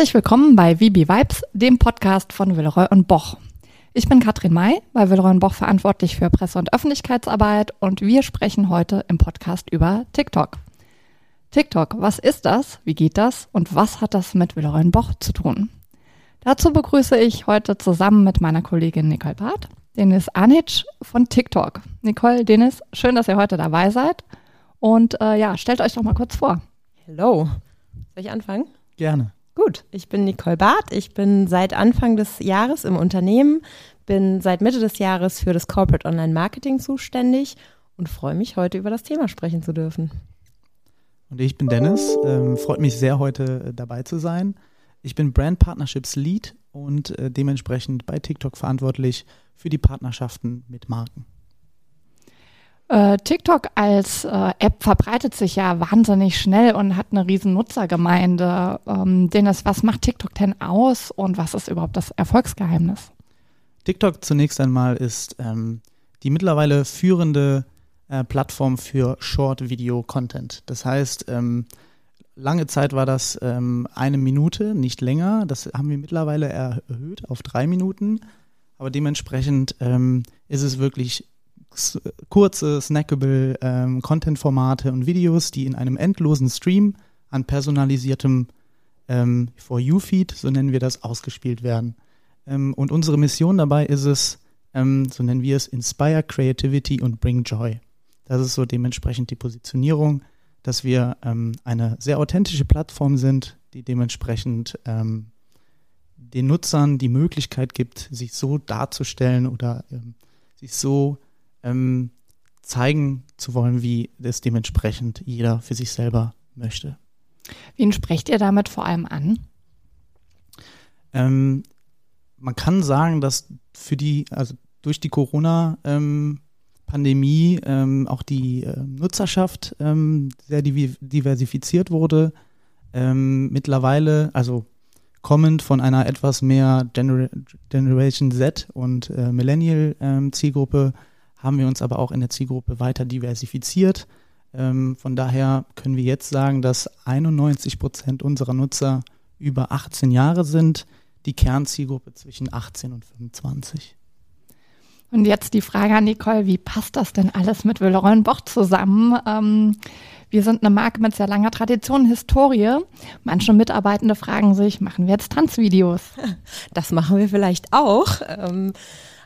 Herzlich willkommen bei VB Vibes, dem Podcast von Villeroy und Boch. Ich bin Katrin May, bei Villeroy und Boch verantwortlich für Presse- und Öffentlichkeitsarbeit und wir sprechen heute im Podcast über TikTok. TikTok, was ist das, wie geht das und was hat das mit Villeroy und Boch zu tun? Dazu begrüße ich heute zusammen mit meiner Kollegin Nicole Barth, Denis Anic von TikTok. Nicole, Denis, schön, dass ihr heute dabei seid und äh, ja, stellt euch doch mal kurz vor. Hello. Soll ich anfangen? Gerne. Gut, ich bin Nicole Barth. Ich bin seit Anfang des Jahres im Unternehmen, bin seit Mitte des Jahres für das Corporate Online Marketing zuständig und freue mich, heute über das Thema sprechen zu dürfen. Und ich bin Dennis. Ähm, freut mich sehr, heute äh, dabei zu sein. Ich bin Brand Partnerships Lead und äh, dementsprechend bei TikTok verantwortlich für die Partnerschaften mit Marken. Äh, TikTok als äh, App verbreitet sich ja wahnsinnig schnell und hat eine riesen Nutzergemeinde. Ähm, Dennis, was macht TikTok denn aus und was ist überhaupt das Erfolgsgeheimnis? TikTok zunächst einmal ist ähm, die mittlerweile führende äh, Plattform für Short-Video-Content. Das heißt, ähm, lange Zeit war das ähm, eine Minute, nicht länger. Das haben wir mittlerweile erhöht auf drei Minuten. Aber dementsprechend ähm, ist es wirklich kurze, snackable ähm, Content-Formate und Videos, die in einem endlosen Stream an personalisiertem ähm, For You-Feed, so nennen wir das, ausgespielt werden. Ähm, und unsere Mission dabei ist es, ähm, so nennen wir es, Inspire Creativity und Bring Joy. Das ist so dementsprechend die Positionierung, dass wir ähm, eine sehr authentische Plattform sind, die dementsprechend ähm, den Nutzern die Möglichkeit gibt, sich so darzustellen oder ähm, sich so ähm, zeigen zu wollen, wie es dementsprechend jeder für sich selber möchte. Wen sprecht ihr damit vor allem an? Ähm, man kann sagen, dass für die, also durch die Corona-Pandemie ähm, auch die äh, Nutzerschaft ähm, sehr diversifiziert wurde. Ähm, mittlerweile, also kommend von einer etwas mehr Gener Generation Z und äh, Millennial ähm, Zielgruppe haben wir uns aber auch in der Zielgruppe weiter diversifiziert. Ähm, von daher können wir jetzt sagen, dass 91 Prozent unserer Nutzer über 18 Jahre sind, die Kernzielgruppe zwischen 18 und 25. Und jetzt die Frage an Nicole, wie passt das denn alles mit Willeroy Boch zusammen? Ähm, wir sind eine Marke mit sehr langer Tradition, Historie. Manche Mitarbeitende fragen sich, machen wir jetzt Tanzvideos? Das machen wir vielleicht auch. Ähm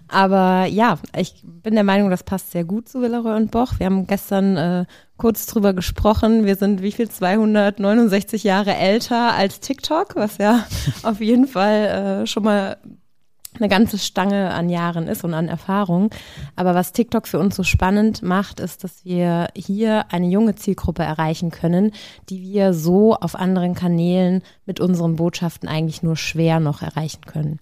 aber ja, ich bin der Meinung, das passt sehr gut zu Villeroy und Boch. Wir haben gestern äh, kurz drüber gesprochen. Wir sind wie viel 269 Jahre älter als TikTok, was ja auf jeden Fall äh, schon mal eine ganze Stange an Jahren ist und an Erfahrung. Aber was TikTok für uns so spannend macht, ist, dass wir hier eine junge Zielgruppe erreichen können, die wir so auf anderen Kanälen mit unseren Botschaften eigentlich nur schwer noch erreichen können.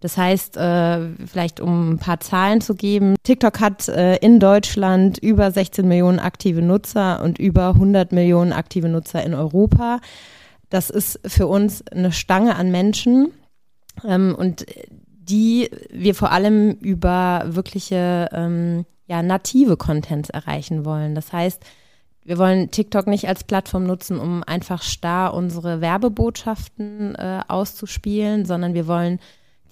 Das heißt, äh, vielleicht um ein paar Zahlen zu geben, TikTok hat äh, in Deutschland über 16 Millionen aktive Nutzer und über 100 Millionen aktive Nutzer in Europa. Das ist für uns eine Stange an Menschen ähm, und die wir vor allem über wirkliche ähm, ja, native Contents erreichen wollen. Das heißt, wir wollen TikTok nicht als Plattform nutzen, um einfach starr unsere Werbebotschaften äh, auszuspielen, sondern wir wollen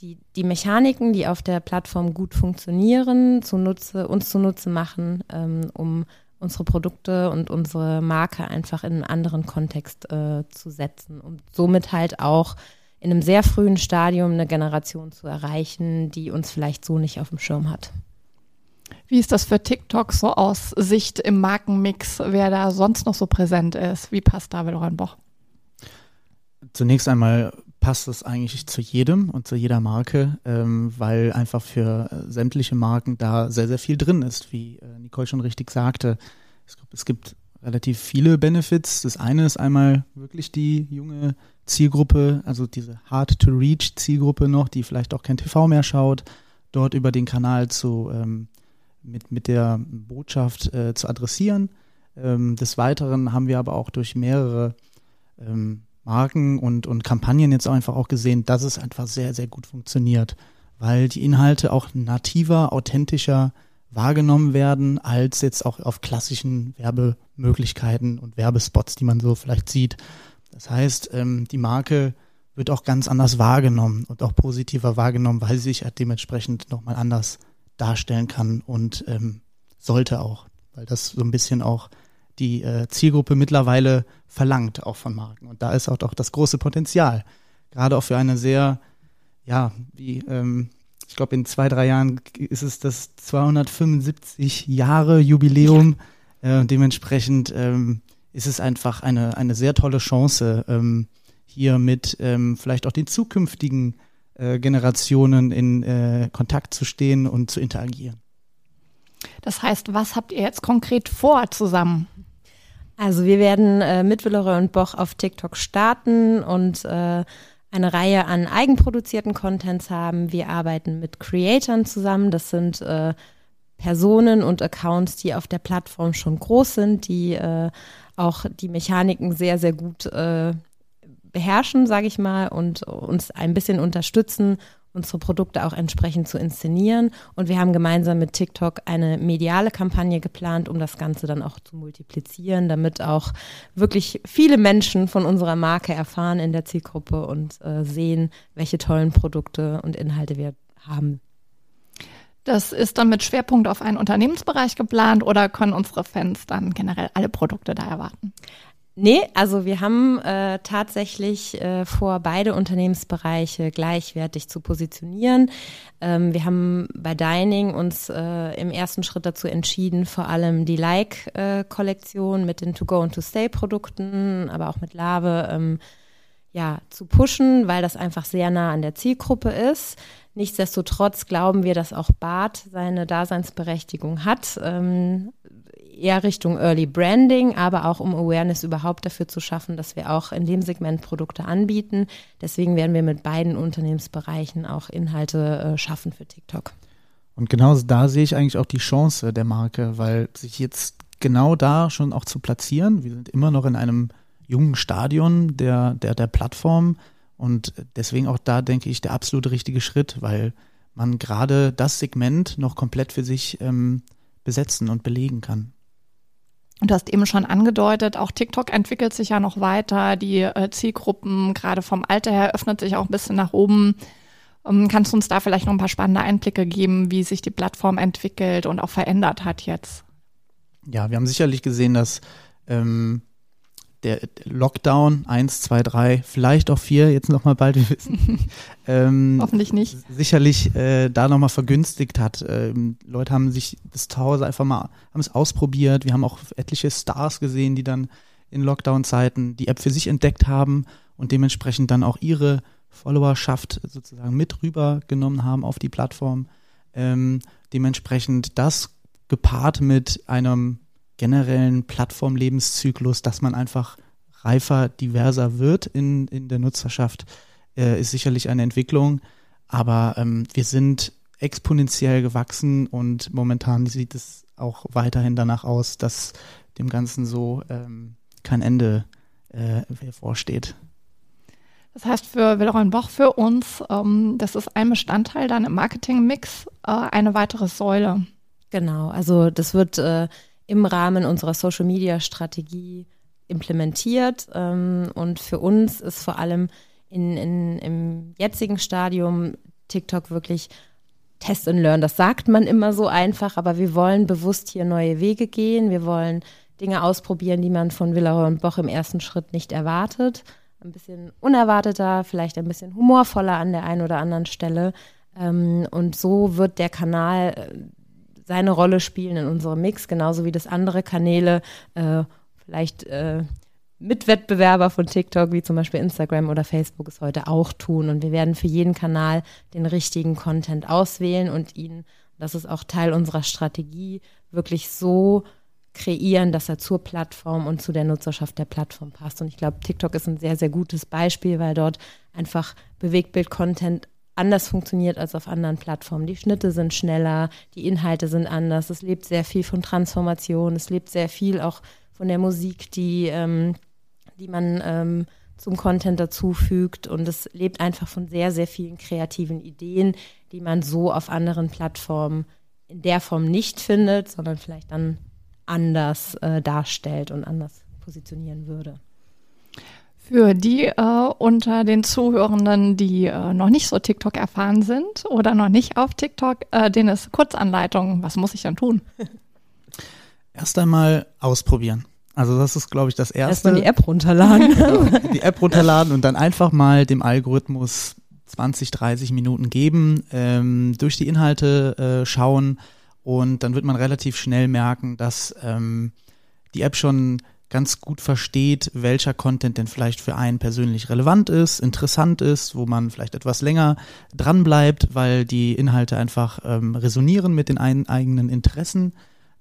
die, die Mechaniken, die auf der Plattform gut funktionieren, zunutze, uns zunutze machen, ähm, um unsere Produkte und unsere Marke einfach in einen anderen Kontext äh, zu setzen und somit halt auch in einem sehr frühen Stadium eine Generation zu erreichen, die uns vielleicht so nicht auf dem Schirm hat. Wie ist das für TikTok so aus Sicht im Markenmix, wer da sonst noch so präsent ist? Wie passt da Boch? Zunächst einmal passt es eigentlich zu jedem und zu jeder Marke, ähm, weil einfach für äh, sämtliche Marken da sehr, sehr viel drin ist, wie äh, Nicole schon richtig sagte. Es, es gibt relativ viele Benefits. Das eine ist einmal wirklich die junge Zielgruppe, also diese Hard-to-Reach-Zielgruppe noch, die vielleicht auch kein TV mehr schaut, dort über den Kanal zu ähm, mit, mit der Botschaft äh, zu adressieren. Ähm, des Weiteren haben wir aber auch durch mehrere ähm, Marken und, und Kampagnen jetzt einfach auch gesehen, dass es einfach sehr, sehr gut funktioniert, weil die Inhalte auch nativer, authentischer wahrgenommen werden, als jetzt auch auf klassischen Werbemöglichkeiten und Werbespots, die man so vielleicht sieht. Das heißt, ähm, die Marke wird auch ganz anders wahrgenommen und auch positiver wahrgenommen, weil sie sich halt dementsprechend nochmal anders darstellen kann und ähm, sollte auch, weil das so ein bisschen auch die äh, Zielgruppe mittlerweile verlangt, auch von Marken. Und da ist auch, auch das große Potenzial. Gerade auch für eine sehr, ja, wie, ähm, ich glaube, in zwei, drei Jahren ist es das 275 Jahre Jubiläum. Ja. Äh, dementsprechend ähm, ist es einfach eine, eine sehr tolle Chance, ähm, hier mit ähm, vielleicht auch den zukünftigen äh, Generationen in äh, Kontakt zu stehen und zu interagieren. Das heißt, was habt ihr jetzt konkret vor zusammen? Also wir werden äh, mit Villeroy und Boch auf TikTok starten und äh, eine Reihe an eigenproduzierten Contents haben. Wir arbeiten mit Creatoren zusammen. Das sind äh, Personen und Accounts, die auf der Plattform schon groß sind, die äh, auch die Mechaniken sehr, sehr gut äh, beherrschen, sage ich mal, und uns ein bisschen unterstützen, unsere Produkte auch entsprechend zu inszenieren. Und wir haben gemeinsam mit TikTok eine mediale Kampagne geplant, um das Ganze dann auch zu multiplizieren, damit auch wirklich viele Menschen von unserer Marke erfahren in der Zielgruppe und äh, sehen, welche tollen Produkte und Inhalte wir haben. Das ist dann mit Schwerpunkt auf einen Unternehmensbereich geplant oder können unsere Fans dann generell alle Produkte da erwarten? Nee, also wir haben äh, tatsächlich äh, vor, beide Unternehmensbereiche gleichwertig zu positionieren. Ähm, wir haben bei Dining uns äh, im ersten Schritt dazu entschieden, vor allem die Like-Kollektion mit den To-Go und To-Stay-Produkten, aber auch mit Lave ähm, ja, zu pushen, weil das einfach sehr nah an der Zielgruppe ist. Nichtsdestotrotz glauben wir, dass auch Bart seine Daseinsberechtigung hat. Ähm, eher Richtung Early Branding, aber auch um Awareness überhaupt dafür zu schaffen, dass wir auch in dem Segment Produkte anbieten. Deswegen werden wir mit beiden Unternehmensbereichen auch Inhalte äh, schaffen für TikTok. Und genau da sehe ich eigentlich auch die Chance der Marke, weil sich jetzt genau da schon auch zu platzieren. Wir sind immer noch in einem jungen Stadion der, der, der Plattform und deswegen auch da denke ich der absolute richtige Schritt, weil man gerade das Segment noch komplett für sich ähm, besetzen und belegen kann. Und du hast eben schon angedeutet, auch TikTok entwickelt sich ja noch weiter. Die äh, Zielgruppen, gerade vom Alter her, öffnet sich auch ein bisschen nach oben. Ähm, kannst du uns da vielleicht noch ein paar spannende Einblicke geben, wie sich die Plattform entwickelt und auch verändert hat jetzt? Ja, wir haben sicherlich gesehen, dass ähm, der Lockdown 1, 2, 3, vielleicht auch 4, jetzt nochmal bald, wir wissen. ähm, Hoffentlich nicht. Sicherlich äh, da nochmal vergünstigt hat. Ähm, Leute haben sich das zu Hause einfach mal, haben es ausprobiert. Wir haben auch etliche Stars gesehen, die dann in Lockdown-Zeiten die App für sich entdeckt haben und dementsprechend dann auch ihre Followerschaft sozusagen mit rübergenommen haben auf die Plattform. Ähm, dementsprechend das gepaart mit einem generellen Plattformlebenszyklus, dass man einfach reifer, diverser wird in, in der Nutzerschaft, äh, ist sicherlich eine Entwicklung. Aber ähm, wir sind exponentiell gewachsen und momentan sieht es auch weiterhin danach aus, dass dem Ganzen so ähm, kein Ende äh, vorsteht. Das heißt für Willeron Boch, für uns, ähm, das ist ein Bestandteil dann im Marketingmix, äh, eine weitere Säule. Genau, also das wird äh, im Rahmen unserer Social-Media-Strategie implementiert. Ähm, und für uns ist vor allem in, in, im jetzigen Stadium TikTok wirklich Test and Learn. Das sagt man immer so einfach, aber wir wollen bewusst hier neue Wege gehen. Wir wollen Dinge ausprobieren, die man von Villeroy und Boch im ersten Schritt nicht erwartet. Ein bisschen unerwarteter, vielleicht ein bisschen humorvoller an der einen oder anderen Stelle. Ähm, und so wird der Kanal äh, seine Rolle spielen in unserem Mix, genauso wie das andere Kanäle äh, vielleicht äh, Mitwettbewerber von TikTok, wie zum Beispiel Instagram oder Facebook, es heute auch tun. Und wir werden für jeden Kanal den richtigen Content auswählen und ihn, das ist auch Teil unserer Strategie, wirklich so kreieren, dass er zur Plattform und zu der Nutzerschaft der Plattform passt. Und ich glaube, TikTok ist ein sehr, sehr gutes Beispiel, weil dort einfach Bewegtbild-Content anders funktioniert als auf anderen Plattformen. Die Schnitte sind schneller, die Inhalte sind anders. Es lebt sehr viel von Transformation. Es lebt sehr viel auch von der Musik, die, ähm, die man ähm, zum Content dazufügt. Und es lebt einfach von sehr, sehr vielen kreativen Ideen, die man so auf anderen Plattformen in der Form nicht findet, sondern vielleicht dann anders äh, darstellt und anders positionieren würde. Für die äh, unter den Zuhörenden, die äh, noch nicht so TikTok erfahren sind oder noch nicht auf TikTok, äh, denen ist Kurzanleitung. Was muss ich dann tun? Erst einmal ausprobieren. Also das ist, glaube ich, das Erste. Erstmal die App runterladen. Genau, die App runterladen und dann einfach mal dem Algorithmus 20, 30 Minuten geben, ähm, durch die Inhalte äh, schauen und dann wird man relativ schnell merken, dass ähm, die App schon ganz gut versteht, welcher Content denn vielleicht für einen persönlich relevant ist, interessant ist, wo man vielleicht etwas länger dran bleibt, weil die Inhalte einfach ähm, resonieren mit den ein, eigenen Interessen.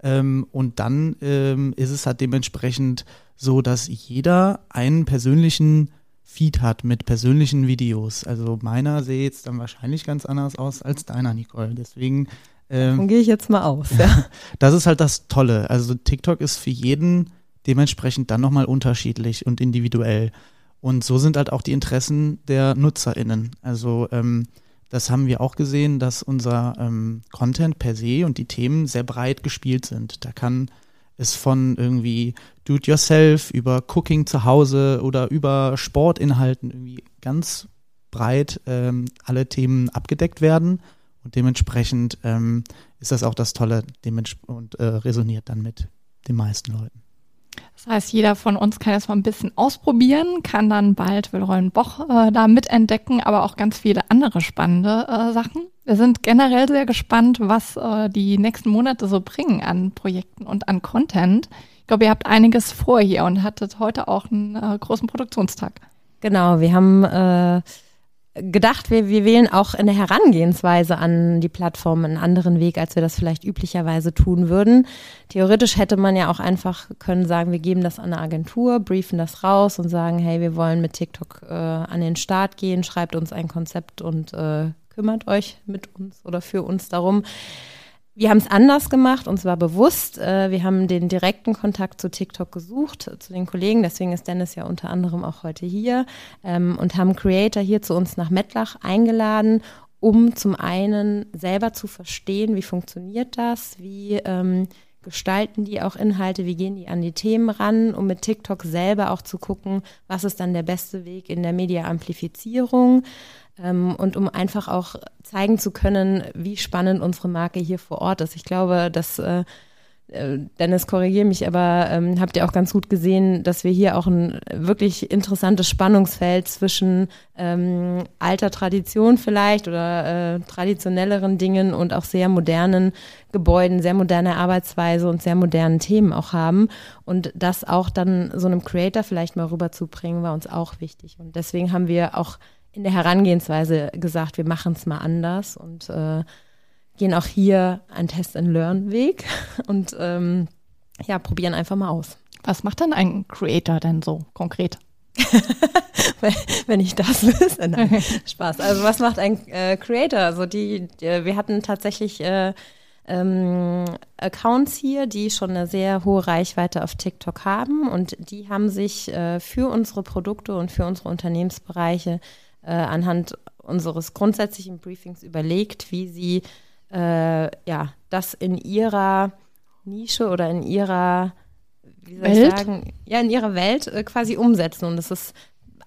Ähm, und dann ähm, ist es halt dementsprechend so, dass jeder einen persönlichen Feed hat mit persönlichen Videos. Also meiner sehe jetzt dann wahrscheinlich ganz anders aus als deiner, Nicole. Deswegen ähm, gehe ich jetzt mal aus. Ja. das ist halt das Tolle. Also TikTok ist für jeden dementsprechend dann nochmal unterschiedlich und individuell. Und so sind halt auch die Interessen der NutzerInnen. Also ähm, das haben wir auch gesehen, dass unser ähm, Content per se und die Themen sehr breit gespielt sind. Da kann es von irgendwie Do-it-yourself über Cooking zu Hause oder über Sportinhalten irgendwie ganz breit ähm, alle Themen abgedeckt werden. Und dementsprechend ähm, ist das auch das Tolle und äh, resoniert dann mit den meisten Leuten. Das heißt, jeder von uns kann jetzt mal ein bisschen ausprobieren, kann dann bald Wilrollen Boch äh, da mitentdecken, aber auch ganz viele andere spannende äh, Sachen. Wir sind generell sehr gespannt, was äh, die nächsten Monate so bringen an Projekten und an Content. Ich glaube, ihr habt einiges vor hier und hattet heute auch einen äh, großen Produktionstag. Genau, wir haben äh, gedacht, wir, wir wählen auch in der Herangehensweise an die Plattform einen anderen Weg, als wir das vielleicht üblicherweise tun würden. Theoretisch hätte man ja auch einfach können sagen, wir geben das an eine Agentur, briefen das raus und sagen, hey, wir wollen mit TikTok äh, an den Start gehen, schreibt uns ein Konzept und äh, kümmert euch mit uns oder für uns darum. Wir haben es anders gemacht und zwar bewusst. Äh, wir haben den direkten Kontakt zu TikTok gesucht, zu den Kollegen. Deswegen ist Dennis ja unter anderem auch heute hier ähm, und haben Creator hier zu uns nach Mettlach eingeladen, um zum einen selber zu verstehen, wie funktioniert das, wie ähm, gestalten die auch Inhalte, wie gehen die an die Themen ran, um mit TikTok selber auch zu gucken, was ist dann der beste Weg in der Media-Amplifizierung ähm, und um einfach auch zeigen zu können, wie spannend unsere Marke hier vor Ort ist. Ich glaube, dass äh, Dennis, korrigiere mich, aber ähm, habt ihr auch ganz gut gesehen, dass wir hier auch ein wirklich interessantes Spannungsfeld zwischen ähm, alter Tradition vielleicht oder äh, traditionelleren Dingen und auch sehr modernen Gebäuden, sehr moderne Arbeitsweise und sehr modernen Themen auch haben. Und das auch dann so einem Creator vielleicht mal rüberzubringen, war uns auch wichtig. Und deswegen haben wir auch in der Herangehensweise gesagt, wir machen es mal anders und äh, gehen auch hier einen Test-and-Learn-Weg und ähm, ja, probieren einfach mal aus. Was macht denn ein Creator denn so konkret? Wenn ich das wüsste. Nein, Spaß. Also was macht ein äh, Creator? Also die, die, wir hatten tatsächlich äh, ähm, Accounts hier, die schon eine sehr hohe Reichweite auf TikTok haben und die haben sich äh, für unsere Produkte und für unsere Unternehmensbereiche äh, anhand unseres grundsätzlichen Briefings überlegt, wie sie äh, ja, das in ihrer Nische oder in ihrer, wie soll Welt? ich sagen, ja, in ihrer Welt äh, quasi umsetzen. Und das ist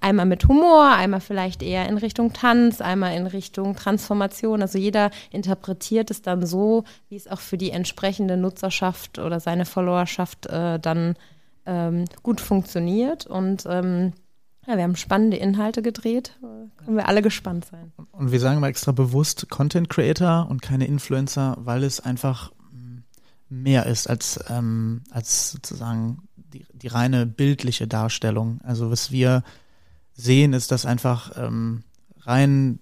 einmal mit Humor, einmal vielleicht eher in Richtung Tanz, einmal in Richtung Transformation. Also jeder interpretiert es dann so, wie es auch für die entsprechende Nutzerschaft oder seine Followerschaft äh, dann ähm, gut funktioniert. Und ähm, ja, wir haben spannende Inhalte gedreht. Können wir alle gespannt sein. Und wir sagen mal extra bewusst Content Creator und keine Influencer, weil es einfach mm, mehr ist als, ähm, als sozusagen die, die reine bildliche Darstellung. Also was wir sehen, ist, dass einfach ähm, rein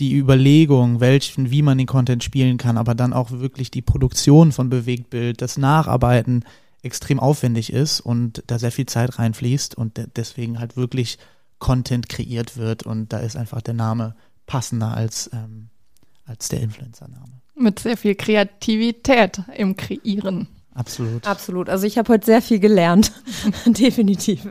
die Überlegung, welchen, wie man den Content spielen kann, aber dann auch wirklich die Produktion von Bewegtbild, das Nacharbeiten, extrem aufwendig ist und da sehr viel Zeit reinfließt und deswegen halt wirklich Content kreiert wird und da ist einfach der Name passender als, ähm, als der Influencer-Name. Mit sehr viel Kreativität im Kreieren. Absolut. Absolut. Also ich habe heute sehr viel gelernt. Definitiv.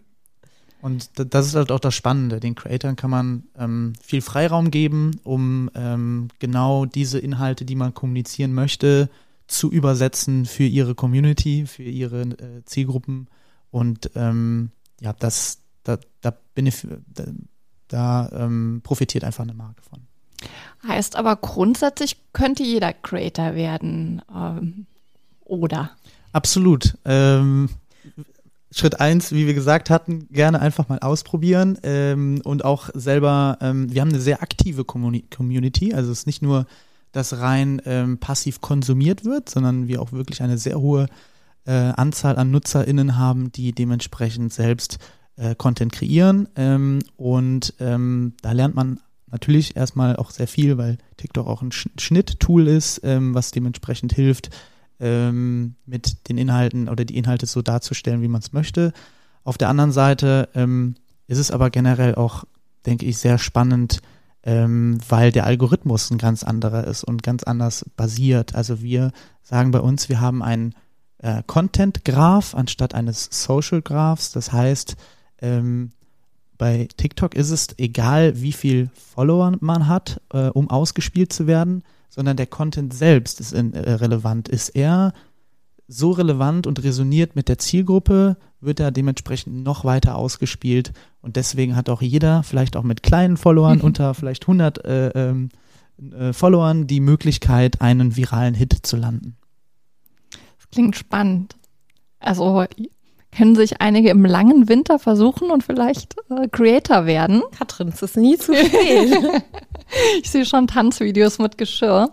Und das ist halt auch das Spannende. Den Creatoren kann man ähm, viel Freiraum geben, um ähm, genau diese Inhalte, die man kommunizieren möchte, zu übersetzen für ihre Community, für ihre äh, Zielgruppen. Und ähm, ja, das, da, da, benef da, da ähm, profitiert einfach eine Marke von. Heißt aber grundsätzlich könnte jeder Creator werden, ähm, oder? Absolut. Ähm, Schritt eins, wie wir gesagt hatten, gerne einfach mal ausprobieren ähm, und auch selber, ähm, wir haben eine sehr aktive Community, also es ist nicht nur, dass rein ähm, passiv konsumiert wird, sondern wir auch wirklich eine sehr hohe äh, Anzahl an NutzerInnen haben, die dementsprechend selbst äh, Content kreieren ähm, und ähm, da lernt man natürlich erstmal auch sehr viel, weil TikTok auch ein Schnitttool ist, ähm, was dementsprechend hilft, ähm, mit den Inhalten oder die Inhalte so darzustellen, wie man es möchte. Auf der anderen Seite ähm, ist es aber generell auch, denke ich, sehr spannend, ähm, weil der Algorithmus ein ganz anderer ist und ganz anders basiert. Also wir sagen bei uns, wir haben einen äh, Content-Graph anstatt eines Social-Graphs. Das heißt, ähm, bei TikTok ist es egal, wie viel Follower man hat, äh, um ausgespielt zu werden sondern der Content selbst ist in, äh, relevant. Ist er so relevant und resoniert mit der Zielgruppe, wird er dementsprechend noch weiter ausgespielt und deswegen hat auch jeder, vielleicht auch mit kleinen Followern, unter vielleicht 100 äh, ähm, äh, Followern, die Möglichkeit, einen viralen Hit zu landen. Das klingt spannend. Also können sich einige im langen Winter versuchen und vielleicht äh, Creator werden. Katrin, es ist nie zu spät. ich sehe schon Tanzvideos mit Geschirr.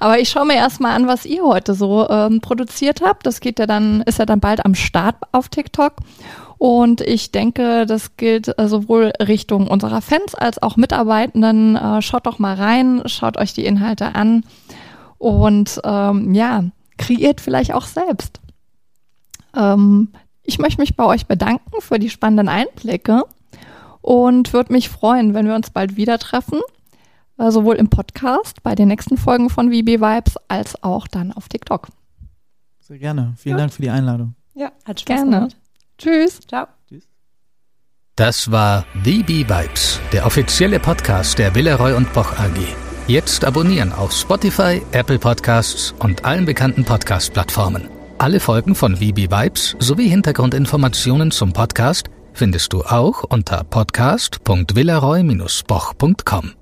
Aber ich schaue mir erstmal an, was ihr heute so ähm, produziert habt. Das geht ja dann, ist ja dann bald am Start auf TikTok. Und ich denke, das gilt äh, sowohl Richtung unserer Fans als auch Mitarbeitenden. Äh, schaut doch mal rein, schaut euch die Inhalte an und ähm, ja, kreiert vielleicht auch selbst. Ähm, ich möchte mich bei euch bedanken für die spannenden Einblicke und würde mich freuen, wenn wir uns bald wieder treffen, sowohl im Podcast bei den nächsten Folgen von VB Vibes als auch dann auf TikTok. Sehr gerne. Vielen ja. Dank für die Einladung. Ja, hat Spaß gerne. gemacht. Tschüss. Ciao. Tschüss. Das war VB Vibes, der offizielle Podcast der Villeroy und Boch AG. Jetzt abonnieren auf Spotify, Apple Podcasts und allen bekannten Podcast-Plattformen. Alle Folgen von VB Vibes sowie Hintergrundinformationen zum Podcast findest du auch unter podcast.villaroy-boch.com.